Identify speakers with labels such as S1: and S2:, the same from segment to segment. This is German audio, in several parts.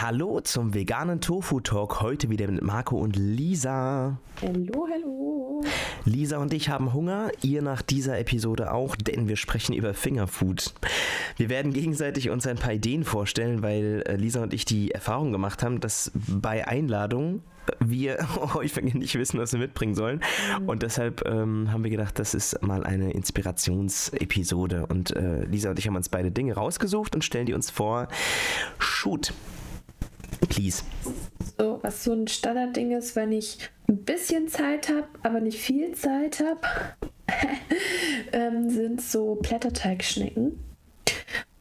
S1: Hallo zum veganen Tofu Talk. Heute wieder mit Marco und Lisa.
S2: Hallo, hallo.
S1: Lisa und ich haben Hunger, ihr nach dieser Episode auch, denn wir sprechen über Fingerfood. Wir werden gegenseitig uns ein paar Ideen vorstellen, weil äh, Lisa und ich die Erfahrung gemacht haben, dass bei Einladungen wir häufig nicht wissen, was wir mitbringen sollen. Und deshalb ähm, haben wir gedacht, das ist mal eine Inspirationsepisode. Und äh, Lisa und ich haben uns beide Dinge rausgesucht und stellen die uns vor. Shoot. Please.
S2: So, was so ein Standardding ist, wenn ich ein bisschen Zeit habe, aber nicht viel Zeit habe, ähm, sind so Blätterteigschnecken.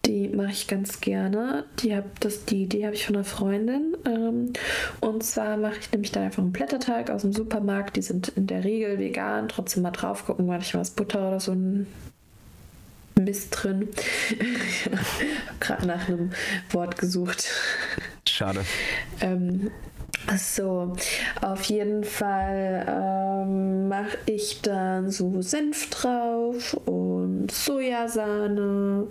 S2: Die mache ich ganz gerne. Die hab, das, die Idee habe ich von einer Freundin. Ähm, und zwar mache ich nämlich dann einfach einen Blätterteig aus dem Supermarkt. Die sind in der Regel vegan. Trotzdem mal drauf gucken, manchmal ist Butter oder so ein Mist drin. ich habe gerade nach einem Wort gesucht.
S1: Schade.
S2: Ähm, so, auf jeden Fall ähm, mache ich dann so Senf drauf und Sojasahne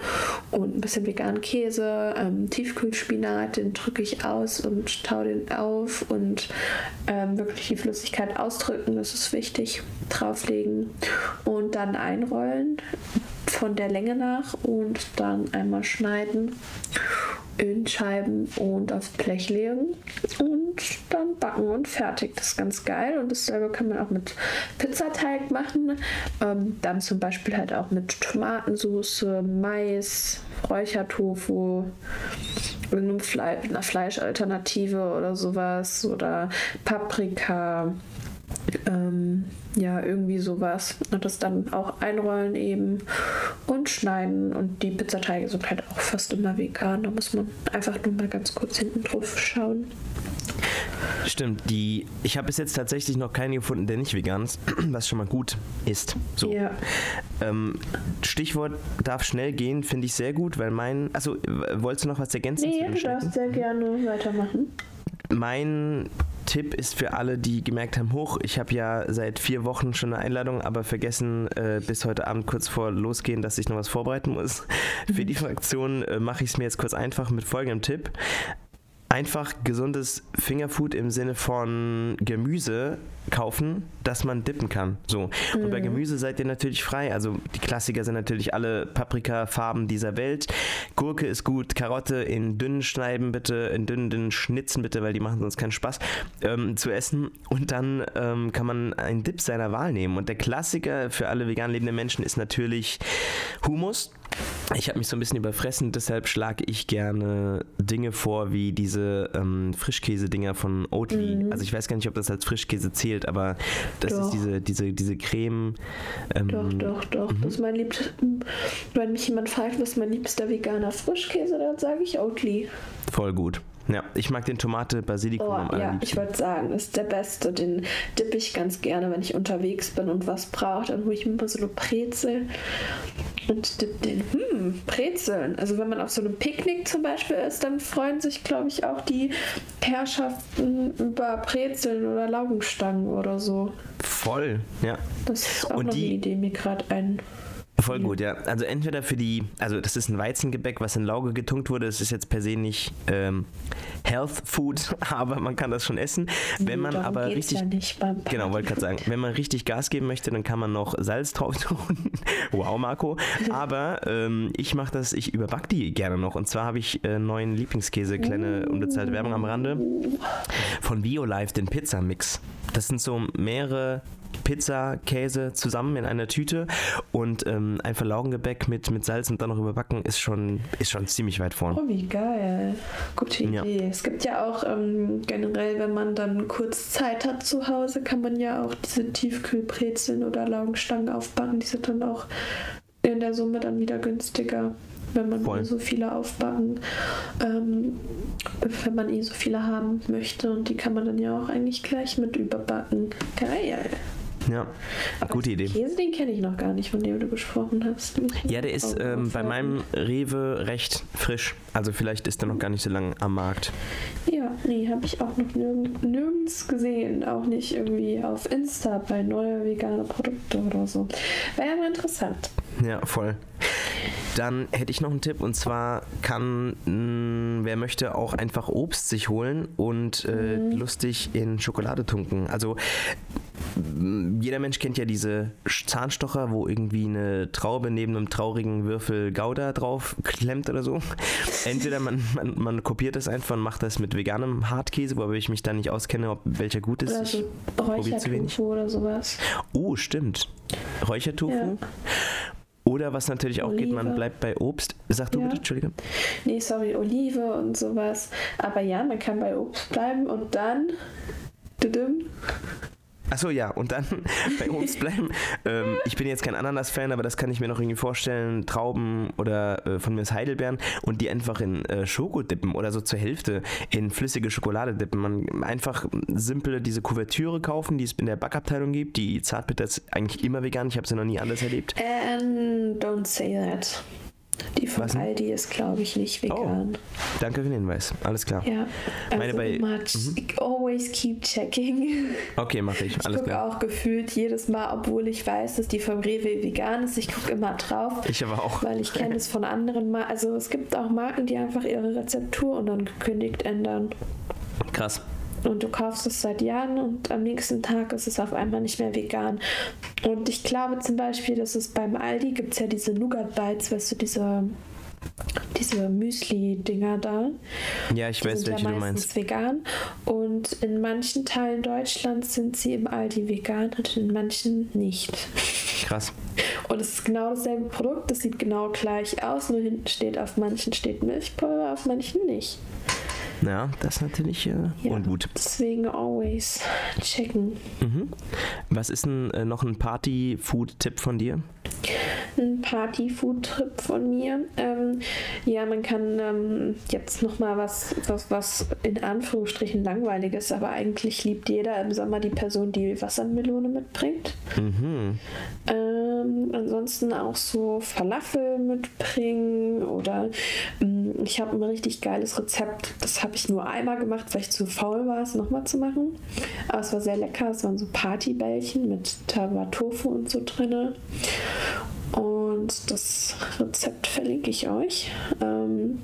S2: und ein bisschen veganen Käse, ähm, Tiefkühlspinat, den drücke ich aus und taue den auf und ähm, wirklich die Flüssigkeit ausdrücken, das ist wichtig, drauflegen und dann einrollen von der Länge nach und dann einmal schneiden in Scheiben und aufs Blech legen und dann backen und fertig. Das ist ganz geil und dasselbe kann man auch mit Pizzateig machen. Ähm, dann zum Beispiel halt auch mit Tomatensauce, Mais, Räuchertofu, irgendeiner Fle einer Fleischalternative oder sowas oder Paprika. Ähm, ja, irgendwie sowas. Und das dann auch einrollen eben und schneiden. Und die Pizzateige sind halt auch fast immer vegan. Da muss man einfach nur mal ganz kurz hinten drauf schauen.
S1: Stimmt, die, ich habe bis jetzt tatsächlich noch keinen gefunden, der nicht vegan ist, was schon mal gut ist. So.
S2: Ja.
S1: Ähm, Stichwort darf schnell gehen, finde ich sehr gut, weil mein. Also, wolltest du noch was ergänzen?
S2: Nee, du darfst sehr gerne weitermachen.
S1: Mein Tipp ist für alle, die gemerkt haben, hoch, ich habe ja seit vier Wochen schon eine Einladung, aber vergessen äh, bis heute Abend kurz vor losgehen, dass ich noch was vorbereiten muss. Für die Fraktion äh, mache ich es mir jetzt kurz einfach mit folgendem Tipp. Einfach gesundes Fingerfood im Sinne von Gemüse kaufen, das man dippen kann. So. Und
S2: Mhm.
S1: bei Gemüse seid ihr natürlich frei. Also die Klassiker sind natürlich alle Paprikafarben dieser Welt. Gurke ist gut, Karotte in dünnen Schneiden bitte, in dünnen, dünnen Schnitzen bitte, weil die machen sonst keinen Spaß ähm, zu essen. Und dann ähm, kann man einen Dip seiner Wahl nehmen. Und der Klassiker für alle vegan lebenden Menschen ist natürlich Hummus. Ich habe mich so ein bisschen überfressen, deshalb schlage ich gerne Dinge vor, wie diese ähm, Frischkäse-Dinger von Oatly. Also ich weiß gar nicht, ob das als Frischkäse zählt, aber das
S2: Doch.
S1: ist diese, diese, diese Creme. Ähm,
S2: Doch, doch, doch. Das ist mein liebster. Wenn mich jemand fragt, was ist mein liebster veganer Frischkäse, dann sage ich Oatly.
S1: Voll gut. Ja, ich mag den Tomate Basilikum
S2: Oh,
S1: am
S2: ja, ich wollte sagen, ist der beste. Den dippe ich ganz gerne, wenn ich unterwegs bin und was brauche. Dann hole ich mir so eine Brezel und dipp den. Hm, Brezeln. Also wenn man auf so einem Picknick zum Beispiel ist, dann freuen sich, glaube ich, auch die Herrschaften über Brezeln oder Laugenstangen oder so.
S1: Voll, ja.
S2: Das ist auch
S1: Und
S2: noch
S1: die-
S2: eine Idee, mir gerade ein.
S1: Voll gut, ja. Also entweder für die, also das ist ein Weizengebäck, was in Lauge getunkt wurde. Das ist jetzt per se nicht ähm, Health Food, aber man kann das schon essen. Wenn man
S2: Darum
S1: aber richtig
S2: Ja nicht beim
S1: Genau, wollte gerade sagen, wenn man richtig Gas geben möchte, dann kann man noch Salz drauf tun. wow, Marco. Aber ähm, ich mache das, ich überback die gerne noch. Und zwar habe ich äh, neuen Lieblingskäse, kleine unbezahlte Werbung am Rande, von BioLife, den Pizzamix. Das sind so mehrere Pizza, Käse zusammen in einer Tüte und ähm, einfach Laugengebäck mit, mit Salz und dann noch überbacken ist schon, ist schon ziemlich weit vorn.
S2: Oh, wie geil. Gute
S1: Ja.
S2: Idee. Es gibt ja auch ähm, generell, wenn man dann kurz Zeit hat zu Hause, kann man ja auch diese Tiefkühlbrezeln oder Laugenstangen aufbacken. Die sind dann auch in der Summe dann wieder günstiger, wenn man
S1: Voll.
S2: eh so viele aufbacken, ähm, wenn man eh so viele haben möchte. Und die kann man dann ja auch eigentlich gleich mit überbacken. Geil.
S1: Ja, gute Idee.
S2: Käse, den kenne ich noch gar nicht, von dem du gesprochen hast.
S1: Ja, der ist ähm, bei meinem Rewe recht frisch. Also vielleicht ist der noch gar nicht so lange am Markt.
S2: Ja, nee, habe ich auch noch nirg nirgends gesehen. Auch nicht irgendwie auf Insta bei neue vegane Produkte oder so. Wäre ja mal interessant.
S1: Ja, voll. Dann hätte ich noch einen Tipp und zwar kann, mh, wer möchte, auch einfach Obst sich holen und äh,
S2: Mhm.
S1: lustig in Schokolade tunken. Also jeder Mensch kennt ja diese Zahnstocher, wo irgendwie eine Traube neben einem traurigen Würfel Gouda drauf klemmt oder so. Entweder man, man, man kopiert das einfach und macht das mit veganem Hartkäse, wobei ich mich da nicht auskenne, ob welcher gut ist.
S2: Oder so. Räuchertofu oder sowas.
S1: Oh, stimmt. Räuchertofu.
S2: Ja.
S1: Oder was natürlich auch geht, man
S2: Olive.
S1: bleibt bei Obst. Sag du
S2: Ja.
S1: bitte, Entschuldige.
S2: Nee, sorry, Olive und sowas. Aber ja, man kann bei Obst bleiben und dann.
S1: Achso, ja, und dann bei Obst bleiben. Ähm, ich bin jetzt kein Ananas-Fan, aber das kann ich mir noch irgendwie vorstellen. Trauben oder äh, von mir ist Heidelbeeren und die einfach in äh, Schoko dippen oder so zur Hälfte in flüssige Schokolade dippen. Man einfach simple diese Kuvertüre kaufen, die es in der Backabteilung gibt. Die Zartbitter ist eigentlich immer vegan. Ich habe sie noch nie anders erlebt.
S2: And don't say that. Die von
S1: Was?
S2: Aldi ist, glaube ich, nicht vegan.
S1: Danke für den Hinweis. Alles klar.
S2: Ja, also
S1: Meine bei-
S2: immer ch- always keep checking.
S1: Okay, mache ich.
S2: Ich
S1: Alles
S2: gucke
S1: klar.
S2: auch gefühlt jedes Mal, obwohl ich weiß, dass die vom Rewe vegan ist. Ich gucke immer drauf,
S1: Ich aber auch.
S2: weil ich kenne es von anderen Marken. Also es gibt auch Marken, die einfach ihre Rezeptur unangekündigt ändern.
S1: Krass.
S2: Und du kaufst es seit Jahren und am nächsten Tag ist es auf einmal nicht mehr vegan. Und ich glaube zum Beispiel, dass es beim Aldi gibt es ja diese Nougat Bites, weißt du, diese, diese Müsli-Dinger da.
S1: Ja, ich
S2: Die
S1: weiß,
S2: sind
S1: welche
S2: ja
S1: du meinst.
S2: vegan. Und in manchen Teilen Deutschlands sind sie im Aldi vegan und in manchen nicht.
S1: Krass.
S2: Und es ist genau dasselbe Produkt, das sieht genau gleich aus, nur hinten steht auf manchen steht Milchpulver, auf manchen nicht.
S1: Ja, das ist natürlich äh,
S2: Ja.
S1: ungut.
S2: Deswegen always checken.
S1: Mhm. Was ist denn äh, noch ein Party-Food-Tipp von dir?
S2: Ein Party-Food-Trip von mir. Ähm, ja, man kann ähm, jetzt nochmal was, was, was in Anführungsstrichen langweiliges, aber eigentlich liebt jeder im Sommer die Person, die Wassermelone mitbringt.
S1: Mhm.
S2: Ähm, ansonsten auch so Falafel mitbringen oder ähm, ich habe ein richtig geiles Rezept. Das habe ich nur einmal gemacht, weil ich zu faul war, es nochmal zu machen. Aber es war sehr lecker. Es waren so Partybällchen mit Tawa Tofu und so drinne. Und das Rezept verlinke ich euch. Ähm,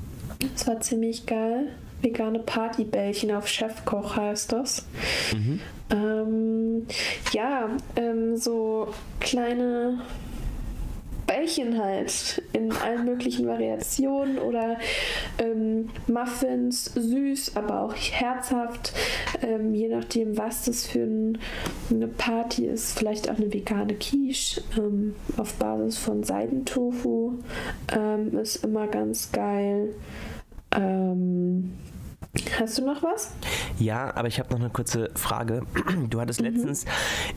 S2: es war ziemlich geil. Vegane Partybällchen auf Chefkoch heißt das.
S1: Mhm.
S2: Ähm, ja, ähm, so kleine Bällchen halt in allen möglichen Variationen oder ähm, Muffins, süß, aber auch herzhaft, ähm, je nachdem, was das für ein, eine Party ist. Vielleicht auch eine vegane Quiche ähm, auf Basis von Seidentofu ähm, ist immer ganz geil. Hast du noch was?
S1: Ja, aber ich habe noch eine kurze Frage. Du hattest
S2: Mhm.
S1: letztens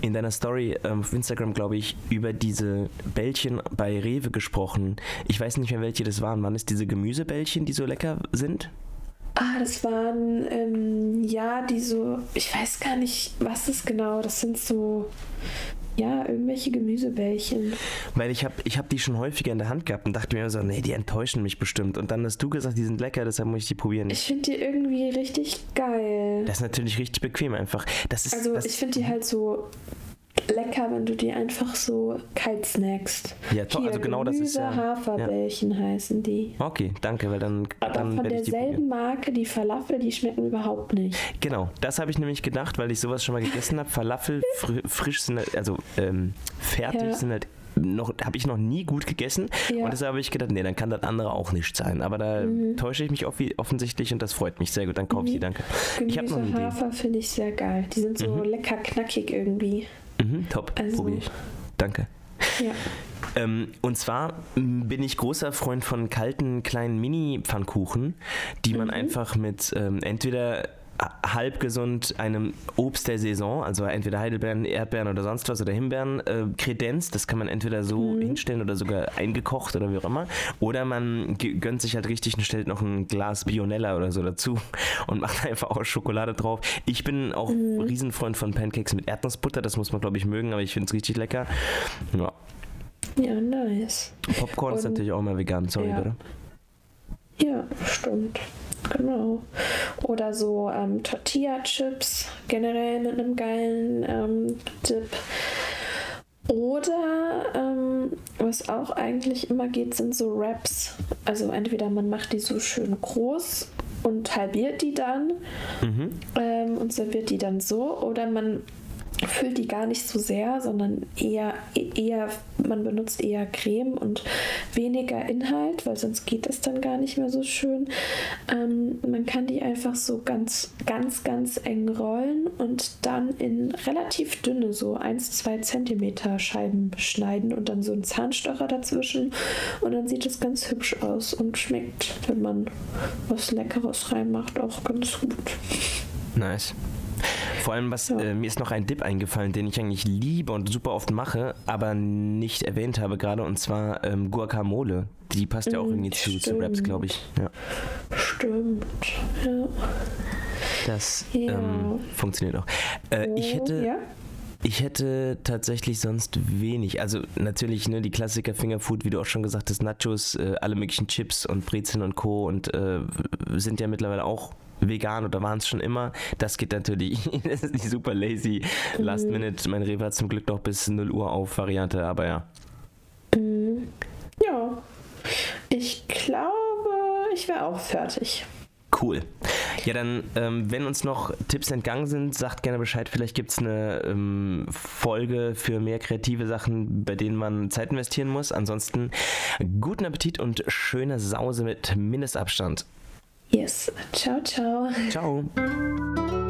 S1: in deiner Story ähm, auf Instagram, glaube ich, über diese Bällchen bei Rewe gesprochen. Ich weiß nicht mehr, welche das waren. Waren es diese Gemüsebällchen, die so lecker sind?
S2: Ah, das waren, ähm, ja, die so, ich weiß gar nicht, was ist genau. Das sind so, ja, irgendwelche Gemüsebällchen.
S1: Weil ich habe ich hab die schon häufiger in der Hand gehabt und dachte mir so, nee, die enttäuschen mich bestimmt. Und dann hast du gesagt, die sind lecker, deshalb muss ich die probieren.
S2: Ich finde die irgendwie richtig geil.
S1: Das ist natürlich richtig bequem einfach. Das ist,
S2: Also ich finde die halt so lecker, wenn du die einfach so kalt snackst.
S1: Ja, to- also genau das ist ja-
S2: Haferbällchen heißen die.
S1: Okay, danke, weil dann,
S2: Aber
S1: dann
S2: von
S1: die
S2: derselben Marke, die Falafel, die schmecken überhaupt nicht.
S1: Genau, das habe ich nämlich gedacht, weil ich sowas schon mal gegessen habe. Falafel fri frisch sind halt, also ähm, fertig
S2: Ja.
S1: sind halt noch, habe ich noch nie gut gegessen.
S2: Ja.
S1: Und deshalb habe ich gedacht, nee, dann kann das andere auch nicht sein. Aber da
S2: Mhm.
S1: täusche ich mich offensichtlich und das freut mich sehr gut. Dann kaufe ich die, danke. Ich habe noch eine
S2: Gemüse. Hafer finde ich sehr geil. Die sind so lecker knackig irgendwie.
S1: Mhm, top,
S2: Also-
S1: probiere ich. Danke.
S2: Ja.
S1: Ähm, und zwar bin ich großer Freund von kalten kleinen Mini-Pfannkuchen, die man einfach mit ähm, entweder halb gesund einem Obst der Saison, also entweder Heidelbeeren, Erdbeeren oder sonst was oder Himbeeren, äh, kredenzt. Das kann man entweder so hinstellen oder sogar eingekocht oder wie auch immer. Oder man gönnt sich halt richtig und stellt noch ein Glas Bionella oder so dazu und macht einfach auch Schokolade drauf. Ich bin auch Riesenfreund von Pancakes mit Erdnussbutter. Das muss man, glaube ich, mögen, aber ich finde es richtig lecker. Ja.
S2: Ja, nice.
S1: Popcorn ist
S2: Und-
S1: natürlich auch mal vegan, sorry,
S2: Ja.
S1: bitte.
S2: Ja, stimmt. Genau. Oder so ähm, Tortilla-Chips generell mit einem geilen ähm, Dip. Oder ähm, was auch eigentlich immer geht, sind so Wraps. Also entweder man macht die so schön groß und halbiert die dann mhm. ähm, und serviert die dann so, oder man füllt die gar nicht so sehr, sondern eher, eher, man benutzt eher Creme und weniger Inhalt, weil sonst geht es dann gar nicht mehr so schön. Ähm, man kann die einfach so ganz, ganz, ganz eng rollen und dann in relativ dünne, so 1-2 Zentimeter Scheiben schneiden und dann so einen Zahnstocher dazwischen und dann sieht es ganz hübsch aus und schmeckt, wenn man was Leckeres reinmacht, auch ganz gut.
S1: Nice. Vor allem, was ja. äh, mir ist noch ein Dip eingefallen, den ich eigentlich liebe und super oft mache, aber nicht erwähnt habe gerade, und zwar ähm, Guacamole. Die passt ja auch irgendwie zu, zu Raps, glaube ich. Ja.
S2: Stimmt, ja.
S1: Das ja. Ähm, funktioniert auch. Äh, ich hätte. Ja? Ich hätte tatsächlich sonst wenig. Also natürlich ne, die Klassiker Fingerfood, wie du auch schon gesagt hast, Nachos, äh, alle möglichen Chips und Brezeln und Co. und äh, sind ja mittlerweile auch vegan oder waren es schon immer. Das geht natürlich, das ist die super lazy Last mhm. Minute. Mein Rewe hat zum Glück noch bis 0 Uhr auf Variante, aber ja.
S2: Mhm. Ja, ich glaube, ich wäre auch fertig.
S1: Cool. Ja, dann, ähm, wenn uns noch Tipps entgangen sind, sagt gerne Bescheid. Vielleicht gibt es eine ähm, Folge für mehr kreative Sachen, bei denen man Zeit investieren muss. Ansonsten guten Appetit und schöne Sause mit Mindestabstand.
S2: Yes. Ciao, ciao.
S1: Ciao.